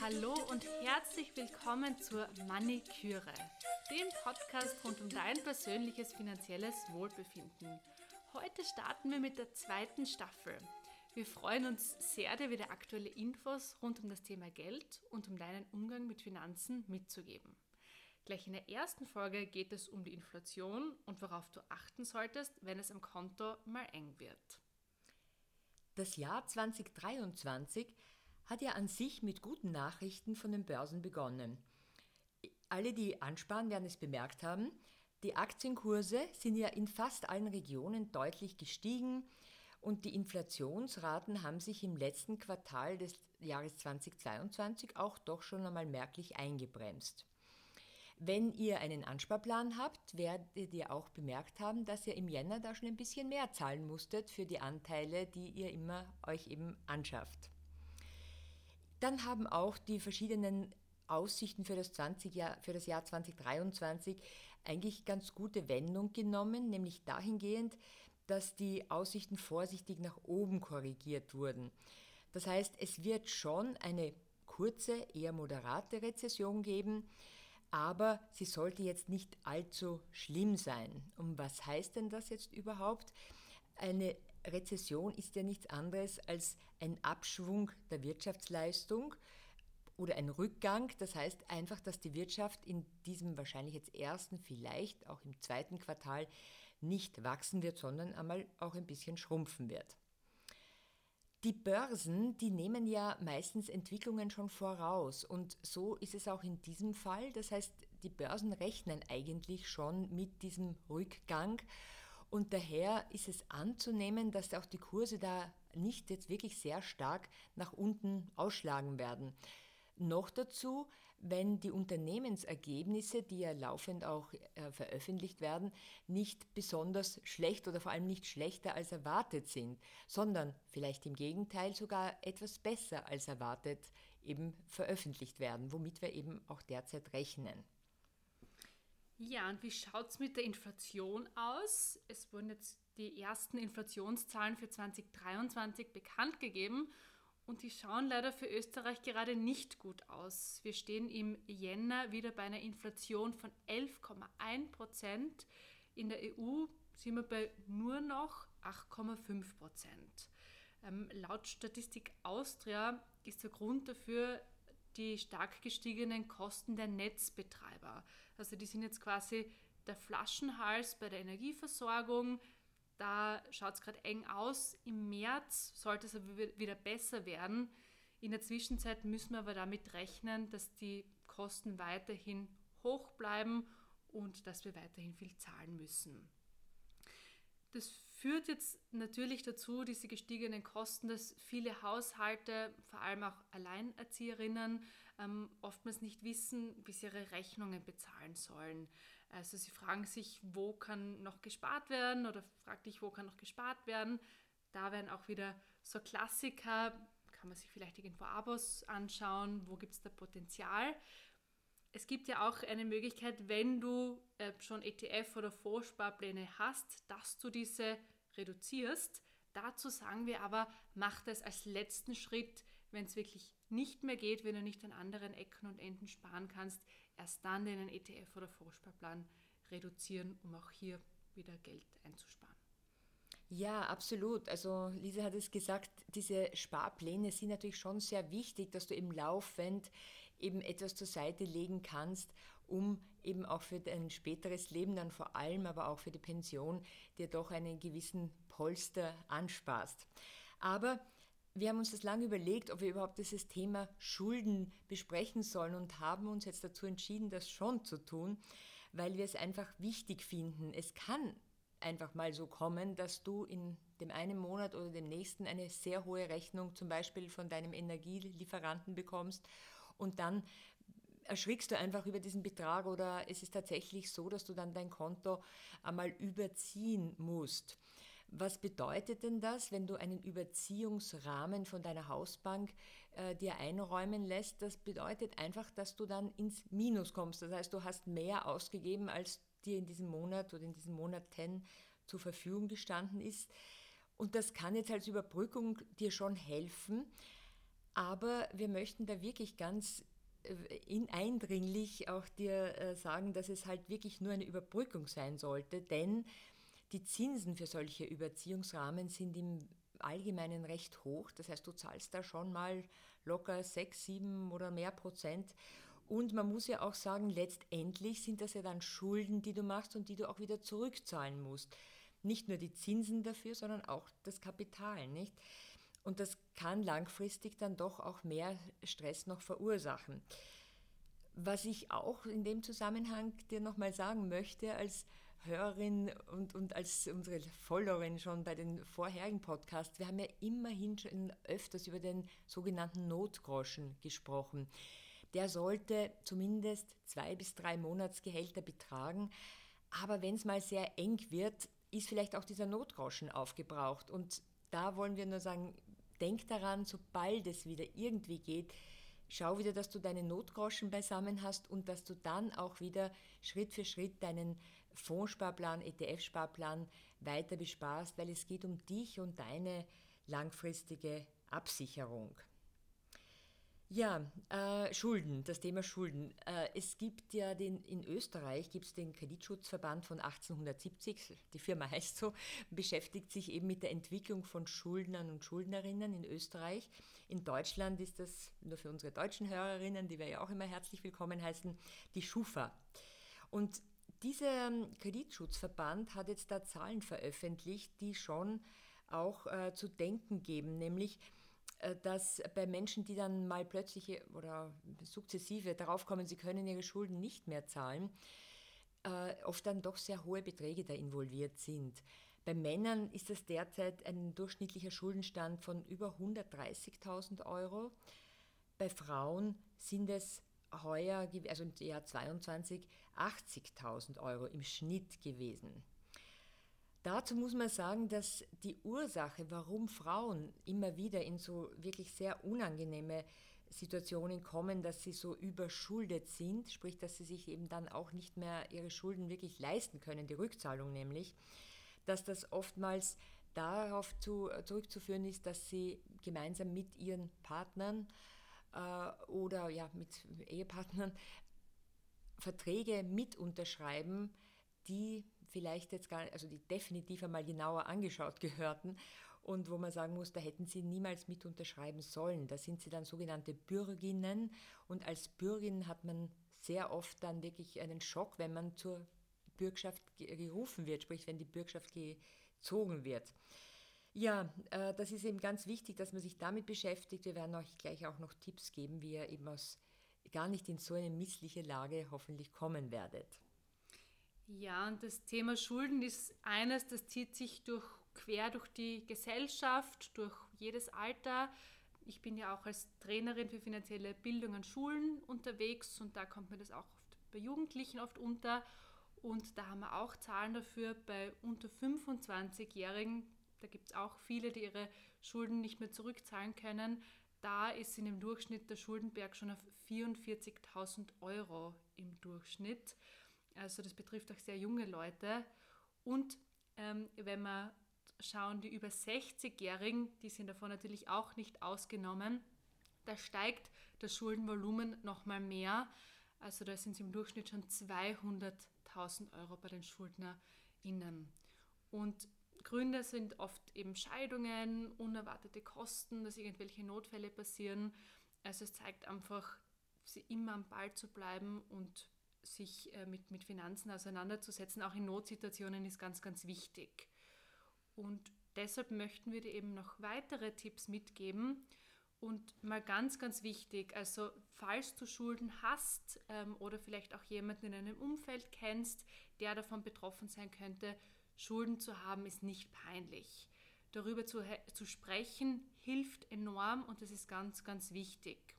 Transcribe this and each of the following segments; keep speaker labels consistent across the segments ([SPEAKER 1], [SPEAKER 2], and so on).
[SPEAKER 1] Hallo und herzlich willkommen zur Maniküre, dem Podcast rund um dein persönliches finanzielles Wohlbefinden. Heute starten wir mit der zweiten Staffel. Wir freuen uns sehr, dir wieder aktuelle Infos rund um das Thema Geld und um deinen Umgang mit Finanzen mitzugeben. Gleich in der ersten Folge geht es um die Inflation und worauf du achten solltest, wenn es am Konto mal eng wird.
[SPEAKER 2] Das Jahr 2023 hat ja an sich mit guten Nachrichten von den Börsen begonnen. Alle, die ansparen, werden es bemerkt haben. Die Aktienkurse sind ja in fast allen Regionen deutlich gestiegen und die Inflationsraten haben sich im letzten Quartal des Jahres 2022 auch doch schon einmal merklich eingebremst. Wenn ihr einen Ansparplan habt, werdet ihr auch bemerkt haben, dass ihr im Jänner da schon ein bisschen mehr zahlen musstet für die Anteile, die ihr immer euch eben anschafft. Dann haben auch die verschiedenen Aussichten für das, 20 Jahr, für das Jahr 2023 eigentlich ganz gute Wendung genommen, nämlich dahingehend, dass die Aussichten vorsichtig nach oben korrigiert wurden. Das heißt, es wird schon eine kurze, eher moderate Rezession geben, aber sie sollte jetzt nicht allzu schlimm sein. Und was heißt denn das jetzt überhaupt? Eine Rezession ist ja nichts anderes als ein Abschwung der Wirtschaftsleistung oder ein Rückgang. Das heißt einfach, dass die Wirtschaft in diesem wahrscheinlich jetzt ersten, vielleicht auch im zweiten Quartal nicht wachsen wird, sondern einmal auch ein bisschen schrumpfen wird. Die Börsen, die nehmen ja meistens Entwicklungen schon voraus und so ist es auch in diesem Fall. Das heißt, die Börsen rechnen eigentlich schon mit diesem Rückgang und daher ist es anzunehmen, dass auch die Kurse da nicht jetzt wirklich sehr stark nach unten ausschlagen werden. Noch dazu, wenn die Unternehmensergebnisse, die ja laufend auch äh, veröffentlicht werden, nicht besonders schlecht oder vor allem nicht schlechter als erwartet sind, sondern vielleicht im Gegenteil sogar etwas besser als erwartet eben veröffentlicht werden, womit wir eben auch derzeit rechnen.
[SPEAKER 1] Ja, und wie schaut es mit der Inflation aus? Es wurden jetzt die ersten Inflationszahlen für 2023 bekannt gegeben und die schauen leider für Österreich gerade nicht gut aus. Wir stehen im Jänner wieder bei einer Inflation von 11,1 Prozent. In der EU sind wir bei nur noch 8,5 Prozent. Ähm, laut Statistik Austria ist der Grund dafür die stark gestiegenen Kosten der Netzbetreiber. Also die sind jetzt quasi der Flaschenhals bei der Energieversorgung, da schaut es gerade eng aus. Im März sollte es aber wieder besser werden. In der Zwischenzeit müssen wir aber damit rechnen, dass die Kosten weiterhin hoch bleiben und dass wir weiterhin viel zahlen müssen. Das führt jetzt natürlich dazu, diese gestiegenen Kosten, dass viele Haushalte, vor allem auch Alleinerzieherinnen, ähm, oftmals nicht wissen, wie sie ihre Rechnungen bezahlen sollen. Also sie fragen sich, wo kann noch gespart werden oder fragt dich, wo kann noch gespart werden. Da werden auch wieder so Klassiker, kann man sich vielleicht irgendwo Abos anschauen, wo gibt es da Potenzial es gibt ja auch eine Möglichkeit, wenn du äh, schon ETF oder Vorsparpläne hast, dass du diese reduzierst. Dazu sagen wir aber, mach das als letzten Schritt, wenn es wirklich nicht mehr geht, wenn du nicht an anderen Ecken und Enden sparen kannst, erst dann den ETF oder Vorsparplan reduzieren, um auch hier wieder Geld einzusparen.
[SPEAKER 2] Ja, absolut. Also Lisa hat es gesagt, diese Sparpläne sind natürlich schon sehr wichtig, dass du eben laufend eben etwas zur Seite legen kannst, um eben auch für dein späteres Leben dann vor allem, aber auch für die Pension dir doch einen gewissen Polster ansparst. Aber wir haben uns das lange überlegt, ob wir überhaupt dieses Thema Schulden besprechen sollen und haben uns jetzt dazu entschieden, das schon zu tun, weil wir es einfach wichtig finden. Es kann einfach mal so kommen, dass du in dem einen Monat oder dem nächsten eine sehr hohe Rechnung zum Beispiel von deinem Energielieferanten bekommst und dann erschrickst du einfach über diesen Betrag oder es ist tatsächlich so, dass du dann dein Konto einmal überziehen musst. Was bedeutet denn das, wenn du einen Überziehungsrahmen von deiner Hausbank äh, dir einräumen lässt? Das bedeutet einfach, dass du dann ins Minus kommst. Das heißt, du hast mehr ausgegeben, als dir in diesem Monat oder in diesen Monaten zur Verfügung gestanden ist. Und das kann jetzt als Überbrückung dir schon helfen, aber wir möchten da wirklich ganz äh, in eindringlich auch dir äh, sagen, dass es halt wirklich nur eine Überbrückung sein sollte, denn die Zinsen für solche Überziehungsrahmen sind im Allgemeinen recht hoch. Das heißt, du zahlst da schon mal locker 6, 7 oder mehr Prozent. Und man muss ja auch sagen, letztendlich sind das ja dann Schulden, die du machst und die du auch wieder zurückzahlen musst. Nicht nur die Zinsen dafür, sondern auch das Kapital, nicht? Und das kann langfristig dann doch auch mehr Stress noch verursachen. Was ich auch in dem Zusammenhang dir nochmal sagen möchte, als Hörerin und, und als unsere Followerin schon bei den vorherigen Podcasts, wir haben ja immerhin schon öfters über den sogenannten Notgroschen gesprochen. Der sollte zumindest zwei bis drei Monatsgehälter betragen. Aber wenn es mal sehr eng wird, ist vielleicht auch dieser Notgroschen aufgebraucht. Und da wollen wir nur sagen, denk daran, sobald es wieder irgendwie geht, schau wieder, dass du deine Notgroschen beisammen hast und dass du dann auch wieder Schritt für Schritt deinen Fondssparplan, ETF-Sparplan weiter besparst, weil es geht um dich und deine langfristige Absicherung. Ja, äh, Schulden, das Thema Schulden. Äh, es gibt ja den, in Österreich gibt es den Kreditschutzverband von 1870, die Firma heißt so, beschäftigt sich eben mit der Entwicklung von Schuldnern und Schuldnerinnen in Österreich. In Deutschland ist das, nur für unsere deutschen Hörerinnen, die wir ja auch immer herzlich willkommen heißen, die Schufa. Und dieser ähm, Kreditschutzverband hat jetzt da Zahlen veröffentlicht, die schon auch äh, zu denken geben, nämlich dass bei Menschen, die dann mal plötzlich oder sukzessive darauf kommen, sie können ihre Schulden nicht mehr zahlen, äh, oft dann doch sehr hohe Beträge da involviert sind. Bei Männern ist das derzeit ein durchschnittlicher Schuldenstand von über 130.000 Euro. Bei Frauen sind es heuer, also im Jahr 22, 80.000 Euro im Schnitt gewesen. Dazu muss man sagen, dass die Ursache, warum Frauen immer wieder in so wirklich sehr unangenehme Situationen kommen, dass sie so überschuldet sind, sprich, dass sie sich eben dann auch nicht mehr ihre Schulden wirklich leisten können, die Rückzahlung nämlich, dass das oftmals darauf zu, zurückzuführen ist, dass sie gemeinsam mit ihren Partnern äh, oder ja, mit Ehepartnern Verträge mit unterschreiben, die vielleicht jetzt gar, also die definitiv einmal genauer angeschaut gehörten und wo man sagen muss, da hätten sie niemals mit unterschreiben sollen. Da sind sie dann sogenannte Bürginnen und als Bürgin hat man sehr oft dann wirklich einen Schock, wenn man zur Bürgschaft gerufen wird, sprich wenn die Bürgschaft gezogen wird. Ja, äh, das ist eben ganz wichtig, dass man sich damit beschäftigt. Wir werden euch gleich auch noch Tipps geben, wie ihr eben aus gar nicht in so eine missliche Lage hoffentlich kommen werdet.
[SPEAKER 1] Ja, und das Thema Schulden ist eines, das zieht sich durch, quer durch die Gesellschaft, durch jedes Alter. Ich bin ja auch als Trainerin für finanzielle Bildung an Schulen unterwegs und da kommt mir das auch oft bei Jugendlichen oft unter. Und da haben wir auch Zahlen dafür bei unter 25-Jährigen. Da gibt es auch viele, die ihre Schulden nicht mehr zurückzahlen können. Da ist in dem Durchschnitt der Schuldenberg schon auf 44.000 Euro im Durchschnitt. Also das betrifft auch sehr junge Leute. Und ähm, wenn wir schauen, die über 60-Jährigen, die sind davon natürlich auch nicht ausgenommen, da steigt das Schuldenvolumen nochmal mehr. Also da sind es im Durchschnitt schon 200.000 Euro bei den SchuldnerInnen. Und Gründe sind oft eben Scheidungen, unerwartete Kosten, dass irgendwelche Notfälle passieren. Also es zeigt einfach, sie immer am Ball zu bleiben und sich äh, mit, mit Finanzen auseinanderzusetzen, auch in Notsituationen, ist ganz, ganz wichtig. Und deshalb möchten wir dir eben noch weitere Tipps mitgeben. Und mal ganz, ganz wichtig, also falls du Schulden hast ähm, oder vielleicht auch jemanden in einem Umfeld kennst, der davon betroffen sein könnte, Schulden zu haben, ist nicht peinlich. Darüber zu, zu sprechen hilft enorm und das ist ganz, ganz wichtig.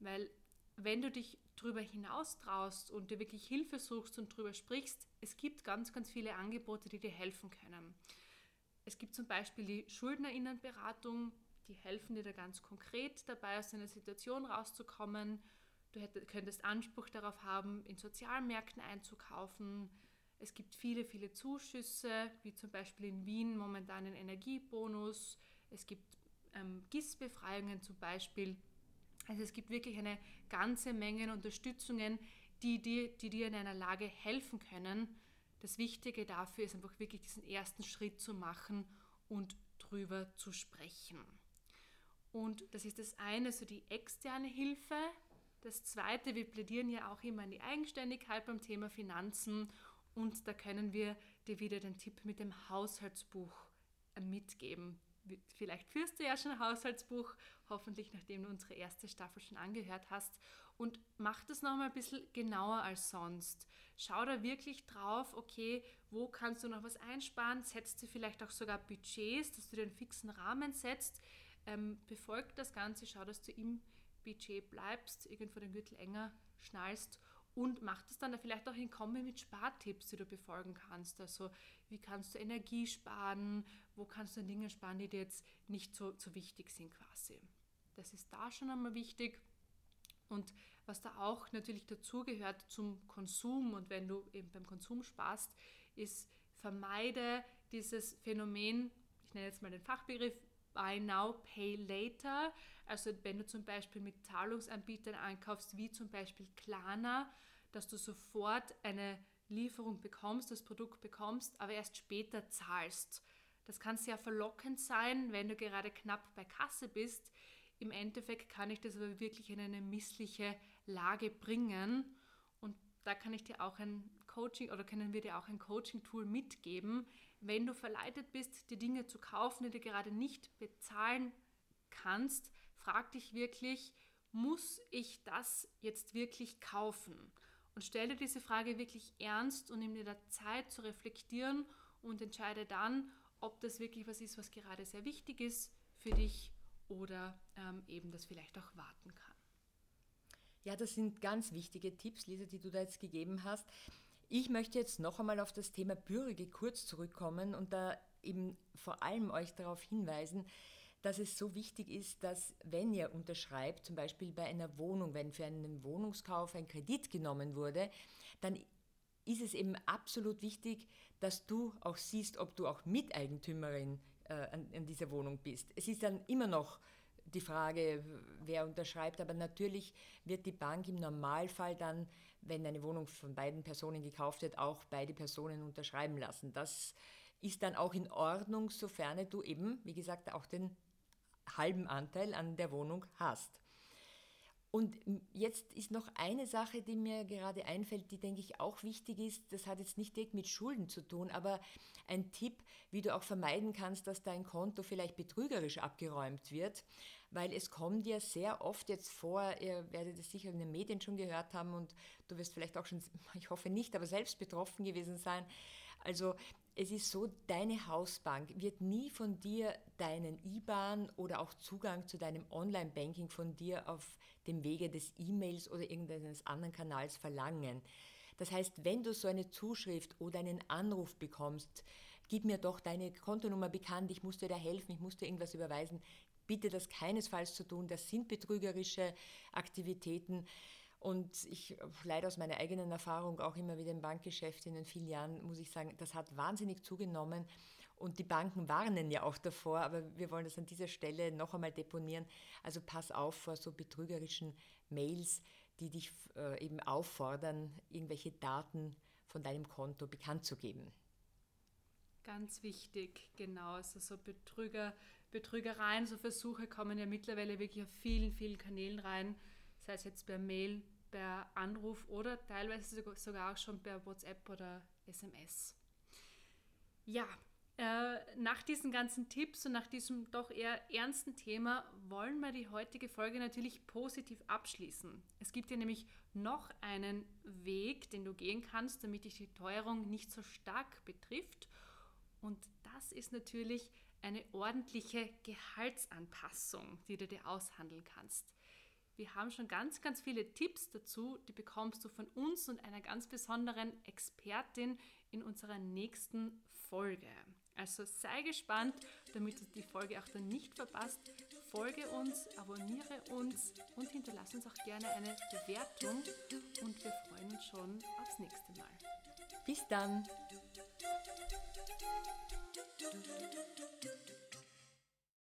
[SPEAKER 1] Weil wenn du dich darüber hinaus traust und dir wirklich Hilfe suchst und darüber sprichst, es gibt ganz, ganz viele Angebote, die dir helfen können. Es gibt zum Beispiel die Schuldnerinnenberatung, die helfen dir da ganz konkret dabei, aus einer Situation rauszukommen. Du könntest Anspruch darauf haben, in Sozialmärkten einzukaufen. Es gibt viele, viele Zuschüsse, wie zum Beispiel in Wien momentan einen Energiebonus. Es gibt ähm, GIS-Befreiungen zum Beispiel. Also es gibt wirklich eine ganze Menge Unterstützungen, die dir, die dir in einer Lage helfen können. Das Wichtige dafür ist einfach wirklich diesen ersten Schritt zu machen und drüber zu sprechen. Und das ist das eine, so die externe Hilfe. Das zweite, wir plädieren ja auch immer an die Eigenständigkeit beim Thema Finanzen und da können wir dir wieder den Tipp mit dem Haushaltsbuch mitgeben. Vielleicht führst du ja schon ein Haushaltsbuch, hoffentlich nachdem du unsere erste Staffel schon angehört hast. Und mach das nochmal ein bisschen genauer als sonst. Schau da wirklich drauf, okay, wo kannst du noch was einsparen? Setzt dir vielleicht auch sogar Budgets, dass du den fixen Rahmen setzt. Ähm, befolgt das Ganze, schau, dass du im Budget bleibst, irgendwo den Gürtel enger schnallst und mach das dann vielleicht auch in Kombi mit Spartipps, die du befolgen kannst. Also wie kannst du Energie sparen, wo kannst du Dinge sparen, die dir jetzt nicht so, so wichtig sind quasi. Das ist da schon einmal wichtig. Und was da auch natürlich dazugehört zum Konsum und wenn du eben beim Konsum sparst, ist vermeide dieses Phänomen, ich nenne jetzt mal den Fachbegriff Buy Now, Pay Later. Also wenn du zum Beispiel mit Zahlungsanbietern einkaufst, wie zum Beispiel Klarna, dass du sofort eine Lieferung bekommst, das Produkt bekommst, aber erst später zahlst. Das kann sehr verlockend sein, wenn du gerade knapp bei Kasse bist. Im Endeffekt kann ich das aber wirklich in eine missliche Lage bringen. Und da kann ich dir auch ein Coaching oder können wir dir auch ein Coaching-Tool mitgeben. Wenn du verleitet bist, die Dinge zu kaufen, die du gerade nicht bezahlen kannst, frag dich wirklich, muss ich das jetzt wirklich kaufen? Und stell dir diese Frage wirklich ernst und nimm dir da Zeit zu reflektieren und entscheide dann, ob das wirklich was ist, was gerade sehr wichtig ist für dich oder ähm, eben das vielleicht auch warten kann.
[SPEAKER 2] Ja, das sind ganz wichtige Tipps, Lisa, die du da jetzt gegeben hast. Ich möchte jetzt noch einmal auf das Thema Bürger kurz zurückkommen und da eben vor allem euch darauf hinweisen, dass es so wichtig ist, dass wenn ihr unterschreibt, zum Beispiel bei einer Wohnung, wenn für einen Wohnungskauf ein Kredit genommen wurde, dann ist es eben absolut wichtig, dass du auch siehst, ob du auch Miteigentümerin äh, an, an dieser Wohnung bist. Es ist dann immer noch die Frage, wer unterschreibt, aber natürlich wird die Bank im Normalfall dann, wenn eine Wohnung von beiden Personen gekauft wird, auch beide Personen unterschreiben lassen. Das ist dann auch in Ordnung, sofern du eben, wie gesagt, auch den halben Anteil an der Wohnung hast. Und jetzt ist noch eine Sache, die mir gerade einfällt, die denke ich auch wichtig ist. Das hat jetzt nicht direkt mit Schulden zu tun, aber ein Tipp, wie du auch vermeiden kannst, dass dein Konto vielleicht betrügerisch abgeräumt wird, weil es kommt ja sehr oft jetzt vor, ihr werdet es sicher in den Medien schon gehört haben und du wirst vielleicht auch schon, ich hoffe nicht, aber selbst betroffen gewesen sein. Also es ist so, deine Hausbank wird nie von dir deinen IBAN oder auch Zugang zu deinem Online-Banking von dir auf dem Wege des E-Mails oder irgendeines anderen Kanals verlangen. Das heißt, wenn du so eine Zuschrift oder einen Anruf bekommst, gib mir doch deine Kontonummer bekannt, ich muss dir da helfen, ich muss dir irgendwas überweisen, bitte das keinesfalls zu tun, das sind betrügerische Aktivitäten. Und ich leider aus meiner eigenen Erfahrung auch immer wieder im Bankgeschäft in den vielen Jahren, muss ich sagen, das hat wahnsinnig zugenommen. Und die Banken warnen ja auch davor, aber wir wollen das an dieser Stelle noch einmal deponieren. Also pass auf vor so betrügerischen Mails, die dich äh, eben auffordern, irgendwelche Daten von deinem Konto bekannt zu geben.
[SPEAKER 1] Ganz wichtig, genau. Also so Betrüger, Betrügereien, so Versuche kommen ja mittlerweile wirklich auf vielen, vielen Kanälen rein sei es jetzt per Mail, per Anruf oder teilweise sogar auch schon per WhatsApp oder SMS. Ja, äh, nach diesen ganzen Tipps und nach diesem doch eher ernsten Thema wollen wir die heutige Folge natürlich positiv abschließen. Es gibt ja nämlich noch einen Weg, den du gehen kannst, damit dich die Teuerung nicht so stark betrifft. Und das ist natürlich eine ordentliche Gehaltsanpassung, die du dir aushandeln kannst. Wir haben schon ganz, ganz viele Tipps dazu, die bekommst du von uns und einer ganz besonderen Expertin in unserer nächsten Folge. Also sei gespannt, damit du die Folge auch dann nicht verpasst. Folge uns, abonniere uns und hinterlass uns auch gerne eine Bewertung und wir freuen uns schon aufs nächste Mal.
[SPEAKER 2] Bis dann.